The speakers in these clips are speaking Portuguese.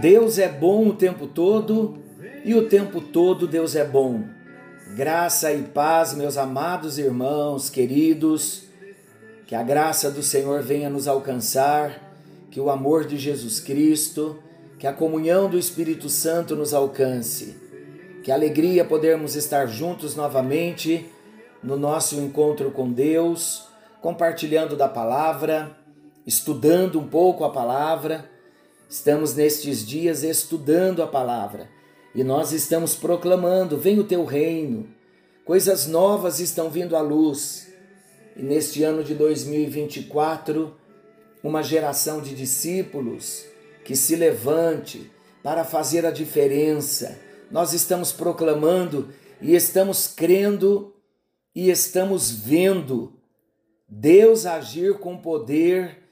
Deus é bom o tempo todo e o tempo todo Deus é bom. Graça e paz, meus amados irmãos, queridos, que a graça do Senhor venha nos alcançar, que o amor de Jesus Cristo, que a comunhão do Espírito Santo nos alcance. Que alegria podermos estar juntos novamente no nosso encontro com Deus, compartilhando da palavra, estudando um pouco a palavra Estamos nestes dias estudando a palavra e nós estamos proclamando: vem o teu reino, coisas novas estão vindo à luz. E neste ano de 2024, uma geração de discípulos que se levante para fazer a diferença. Nós estamos proclamando e estamos crendo e estamos vendo Deus agir com poder,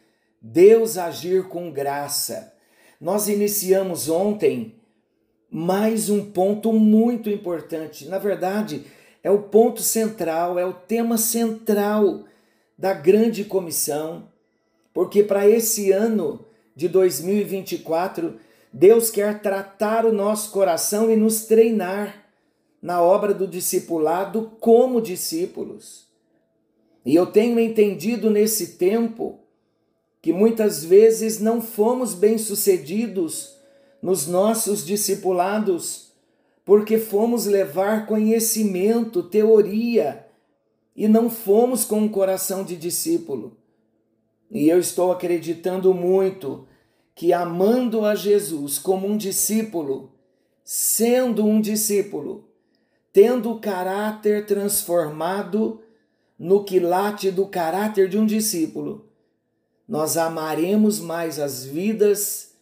Deus agir com graça. Nós iniciamos ontem mais um ponto muito importante. Na verdade, é o ponto central, é o tema central da grande comissão, porque para esse ano de 2024, Deus quer tratar o nosso coração e nos treinar na obra do discipulado como discípulos. E eu tenho entendido nesse tempo que muitas vezes não fomos bem-sucedidos nos nossos discipulados, porque fomos levar conhecimento, teoria, e não fomos com um coração de discípulo. E eu estou acreditando muito que amando a Jesus como um discípulo, sendo um discípulo, tendo o caráter transformado no quilate do caráter de um discípulo, nós amaremos mais as vidas,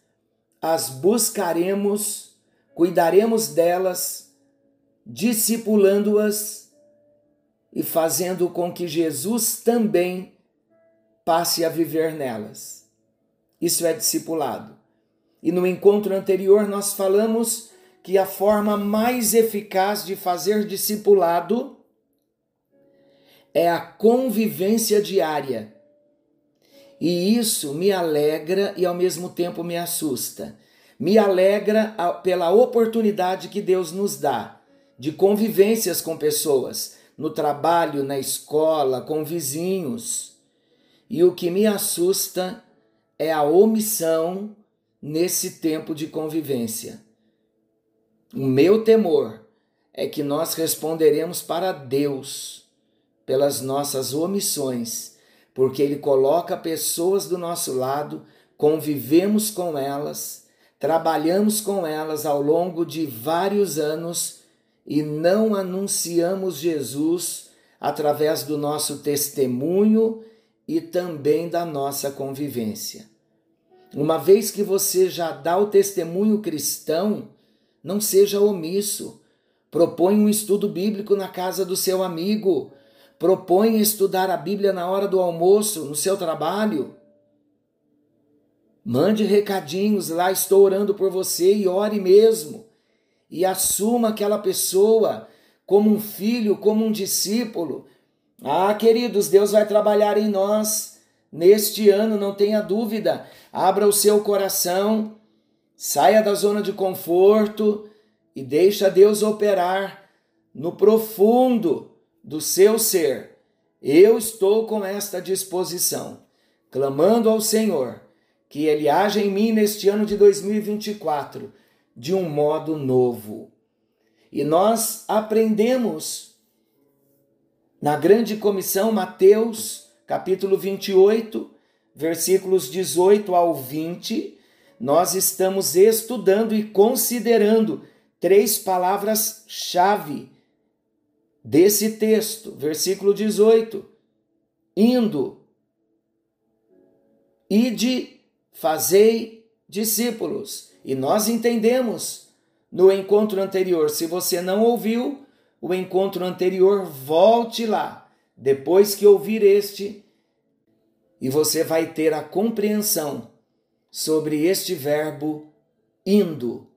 as buscaremos, cuidaremos delas, discipulando-as e fazendo com que Jesus também passe a viver nelas. Isso é discipulado. E no encontro anterior nós falamos que a forma mais eficaz de fazer discipulado é a convivência diária e isso me alegra e ao mesmo tempo me assusta. Me alegra pela oportunidade que Deus nos dá de convivências com pessoas, no trabalho, na escola, com vizinhos. E o que me assusta é a omissão nesse tempo de convivência. O meu temor é que nós responderemos para Deus pelas nossas omissões porque Ele coloca pessoas do nosso lado, convivemos com elas, trabalhamos com elas ao longo de vários anos e não anunciamos Jesus através do nosso testemunho e também da nossa convivência. Uma vez que você já dá o testemunho cristão, não seja omisso. Propõe um estudo bíblico na casa do seu amigo, propõe estudar a Bíblia na hora do almoço, no seu trabalho. Mande recadinhos lá, estou orando por você e ore mesmo. E assuma aquela pessoa como um filho, como um discípulo. Ah, queridos, Deus vai trabalhar em nós neste ano, não tenha dúvida. Abra o seu coração, saia da zona de conforto e deixa Deus operar no profundo do seu ser, eu estou com esta disposição, clamando ao Senhor que Ele haja em mim neste ano de 2024 de um modo novo. E nós aprendemos na grande comissão, Mateus, capítulo 28, versículos 18 ao 20, nós estamos estudando e considerando três palavras-chave desse texto, versículo 18: indo, ide, fazei discípulos. E nós entendemos no encontro anterior, se você não ouviu o encontro anterior, volte lá, depois que ouvir este, e você vai ter a compreensão sobre este verbo indo.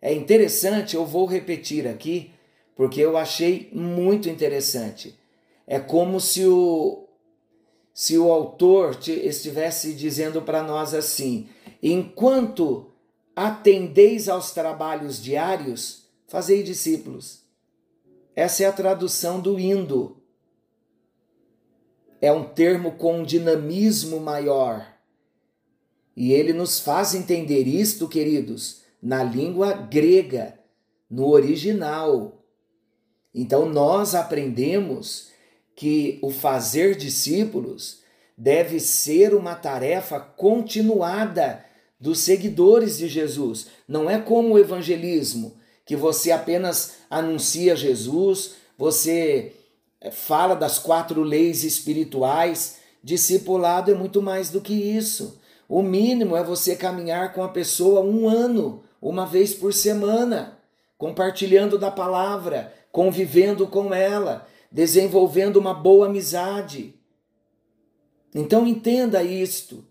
É interessante, eu vou repetir aqui porque eu achei muito interessante. É como se o, se o autor estivesse dizendo para nós assim: enquanto atendeis aos trabalhos diários, fazei discípulos. Essa é a tradução do indo. É um termo com um dinamismo maior. E ele nos faz entender isto, queridos, na língua grega, no original. Então nós aprendemos que o fazer discípulos deve ser uma tarefa continuada dos seguidores de Jesus. Não é como o evangelismo, que você apenas anuncia Jesus, você eh, fala das quatro leis espirituais. Discipulado é muito mais do que isso. O mínimo é você caminhar com a pessoa um ano, uma vez por semana, compartilhando da palavra, convivendo com ela, desenvolvendo uma boa amizade. Então entenda isto.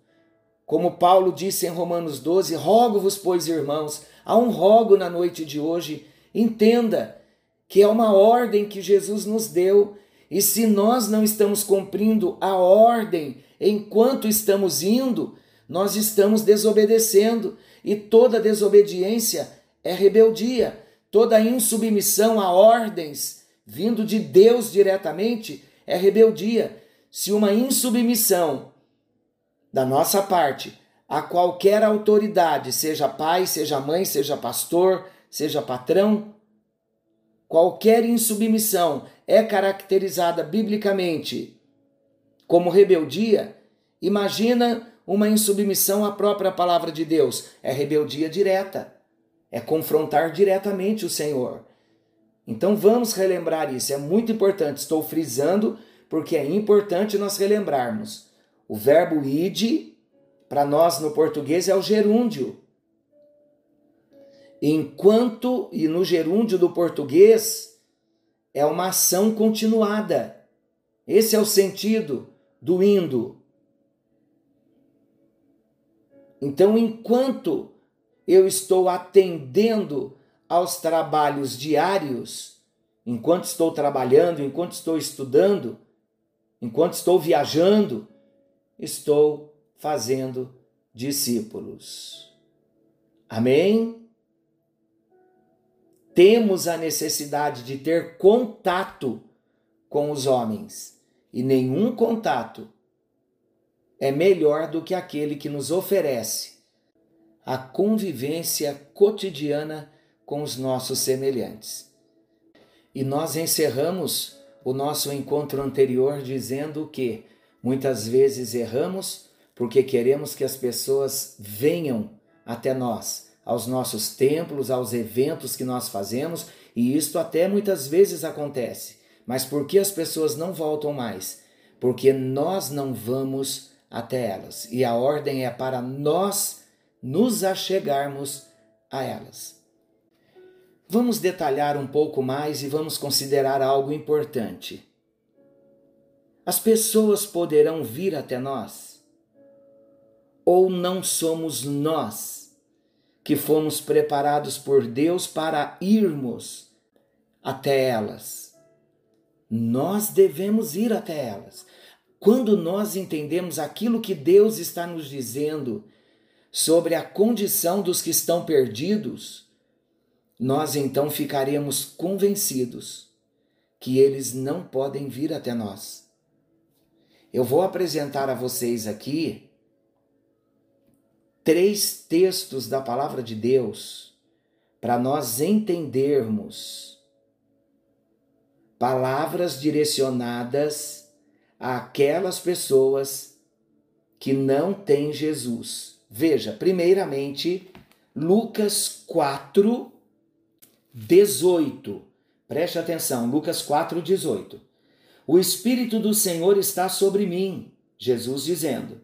Como Paulo disse em Romanos 12: Rogo-vos, pois, irmãos, há um rogo na noite de hoje. Entenda que é uma ordem que Jesus nos deu, e se nós não estamos cumprindo a ordem enquanto estamos indo, nós estamos desobedecendo, e toda desobediência é rebeldia, toda insubmissão a ordens vindo de Deus diretamente é rebeldia. Se uma insubmissão da nossa parte a qualquer autoridade, seja pai, seja mãe, seja pastor, seja patrão, qualquer insubmissão é caracterizada biblicamente como rebeldia, imagina uma insubmissão à própria palavra de Deus. É rebeldia direta, é confrontar diretamente o Senhor. Então vamos relembrar isso, é muito importante. Estou frisando porque é importante nós relembrarmos. O verbo ide, para nós no português, é o gerúndio. Enquanto, e no gerúndio do português, é uma ação continuada. Esse é o sentido do indo. Então, enquanto eu estou atendendo aos trabalhos diários, enquanto estou trabalhando, enquanto estou estudando, enquanto estou viajando, estou fazendo discípulos. Amém? Temos a necessidade de ter contato com os homens e nenhum contato é melhor do que aquele que nos oferece a convivência cotidiana com os nossos semelhantes. E nós encerramos o nosso encontro anterior dizendo que muitas vezes erramos porque queremos que as pessoas venham até nós, aos nossos templos, aos eventos que nós fazemos, e isto até muitas vezes acontece. Mas por que as pessoas não voltam mais? Porque nós não vamos até elas. E a ordem é para nós nos achegarmos a elas. Vamos detalhar um pouco mais e vamos considerar algo importante. As pessoas poderão vir até nós? Ou não somos nós que fomos preparados por Deus para irmos até elas? Nós devemos ir até elas. Quando nós entendemos aquilo que Deus está nos dizendo sobre a condição dos que estão perdidos, nós então ficaremos convencidos que eles não podem vir até nós. Eu vou apresentar a vocês aqui três textos da palavra de Deus para nós entendermos palavras direcionadas àquelas pessoas que não têm Jesus. Veja, primeiramente, Lucas 4, 18. Preste atenção, Lucas 4, 18. O Espírito do Senhor está sobre mim, Jesus dizendo,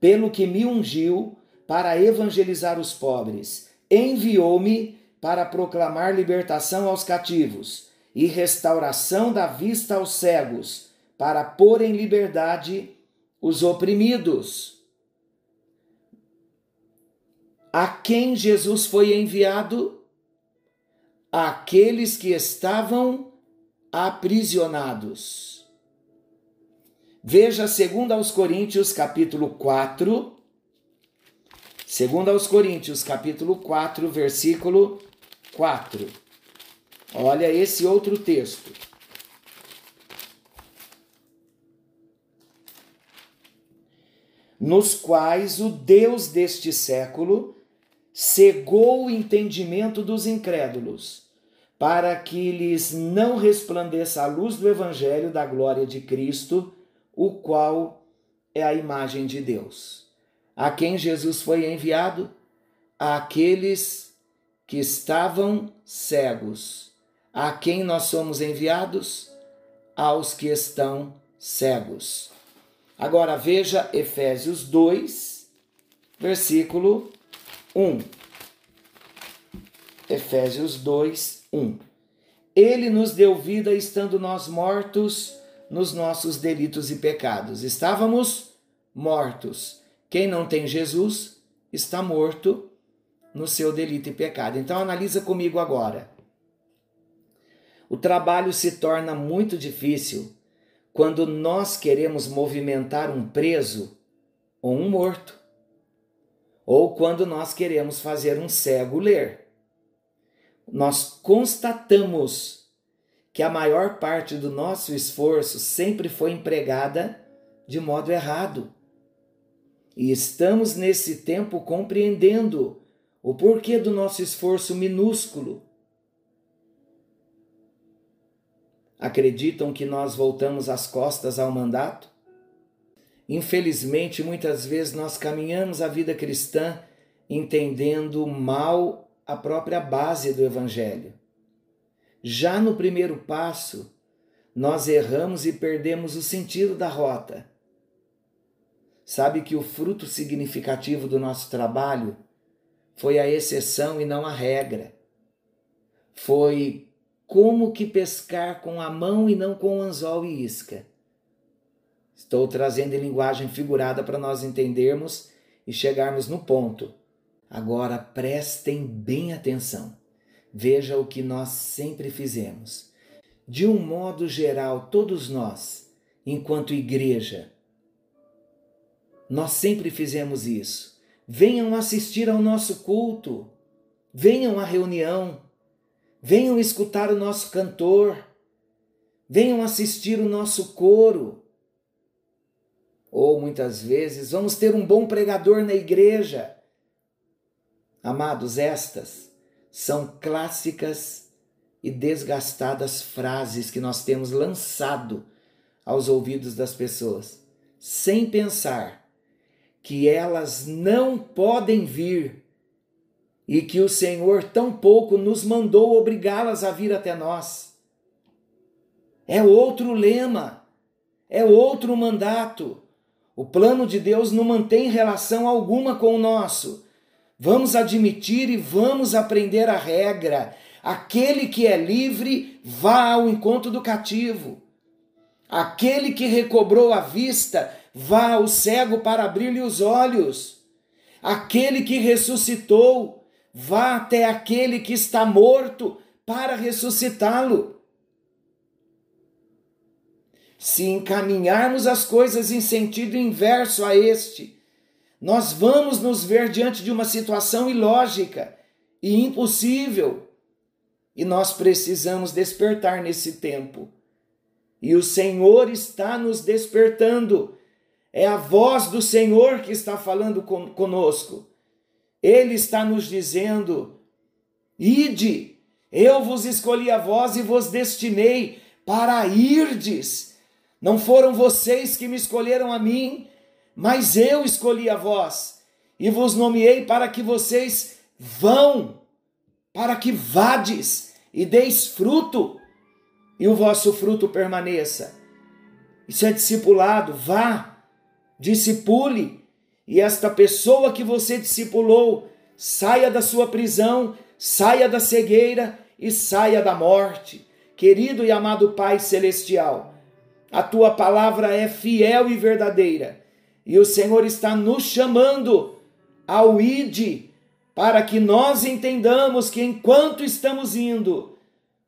pelo que me ungiu para evangelizar os pobres, enviou-me para proclamar libertação aos cativos e restauração da vista aos cegos para pôr em liberdade os oprimidos. A quem Jesus foi enviado? Aqueles que estavam aprisionados. Veja 2 aos Coríntios capítulo 4, Segundo aos Coríntios, capítulo 4, versículo 4. Olha esse outro texto. Nos quais o Deus deste século cegou o entendimento dos incrédulos, para que lhes não resplandeça a luz do evangelho da glória de Cristo, o qual é a imagem de Deus. A quem Jesus foi enviado? Àqueles que estavam cegos. A quem nós somos enviados? Aos que estão cegos. Agora veja Efésios 2, versículo 1. Efésios 2, 1. Ele nos deu vida estando nós mortos nos nossos delitos e pecados. Estávamos mortos. Quem não tem Jesus está morto no seu delito e pecado. Então analisa comigo agora. O trabalho se torna muito difícil quando nós queremos movimentar um preso ou um morto, ou quando nós queremos fazer um cego ler. Nós constatamos que a maior parte do nosso esforço sempre foi empregada de modo errado. E estamos nesse tempo compreendendo o porquê do nosso esforço minúsculo. Acreditam que nós voltamos as costas ao mandato? Infelizmente, muitas vezes nós caminhamos a vida cristã entendendo mal a própria base do Evangelho. Já no primeiro passo, nós erramos e perdemos o sentido da rota. Sabe que o fruto significativo do nosso trabalho foi a exceção e não a regra. Foi como que pescar com a mão e não com anzol e isca. Estou trazendo em linguagem figurada para nós entendermos e chegarmos no ponto. Agora prestem bem atenção. Veja o que nós sempre fizemos. De um modo geral, todos nós, enquanto igreja, nós sempre fizemos isso. Venham assistir ao nosso culto, venham à reunião, venham escutar o nosso cantor, venham assistir o nosso coro. Ou muitas vezes, vamos ter um bom pregador na igreja. Amados, estas são clássicas e desgastadas frases que nós temos lançado aos ouvidos das pessoas, sem pensar que elas não podem vir e que o Senhor tão pouco nos mandou obrigá-las a vir até nós. É outro lema, é outro mandato. O plano de Deus não mantém relação alguma com o nosso. Vamos admitir e vamos aprender a regra. Aquele que é livre, vá ao encontro do cativo. Aquele que recobrou a vista, vá ao cego para abrir-lhe os olhos. Aquele que ressuscitou, Vá até aquele que está morto para ressuscitá-lo. Se encaminharmos as coisas em sentido inverso a este, nós vamos nos ver diante de uma situação ilógica e impossível. E nós precisamos despertar nesse tempo. E o Senhor está nos despertando. É a voz do Senhor que está falando conosco. Ele está nos dizendo: Ide, eu vos escolhi a vós e vos destinei para irdes. Não foram vocês que me escolheram a mim, mas eu escolhi a vós e vos nomeei para que vocês vão, para que vades e deis fruto e o vosso fruto permaneça. Isso é discipulado, vá, discipule, e esta pessoa que você discipulou saia da sua prisão, saia da cegueira e saia da morte. Querido e amado Pai Celestial, a tua palavra é fiel e verdadeira, e o Senhor está nos chamando ao ide, para que nós entendamos que enquanto estamos indo,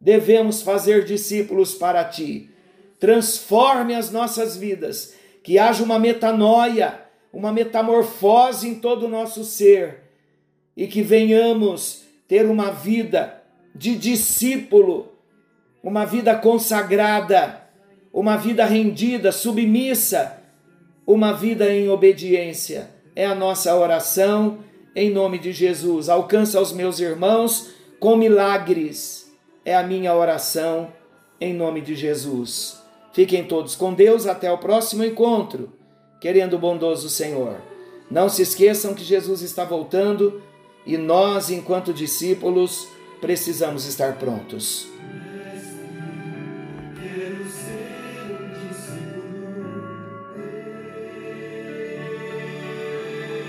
devemos fazer discípulos para ti. Transforme as nossas vidas, que haja uma metanoia uma metamorfose em todo o nosso ser e que venhamos ter uma vida de discípulo, uma vida consagrada, uma vida rendida, submissa, uma vida em obediência. É a nossa oração em nome de Jesus. Alcança os meus irmãos com milagres. É a minha oração em nome de Jesus. Fiquem todos com Deus até o próximo encontro, querendo o bondoso Senhor. Não se esqueçam que Jesus está voltando e nós, enquanto discípulos, precisamos estar prontos.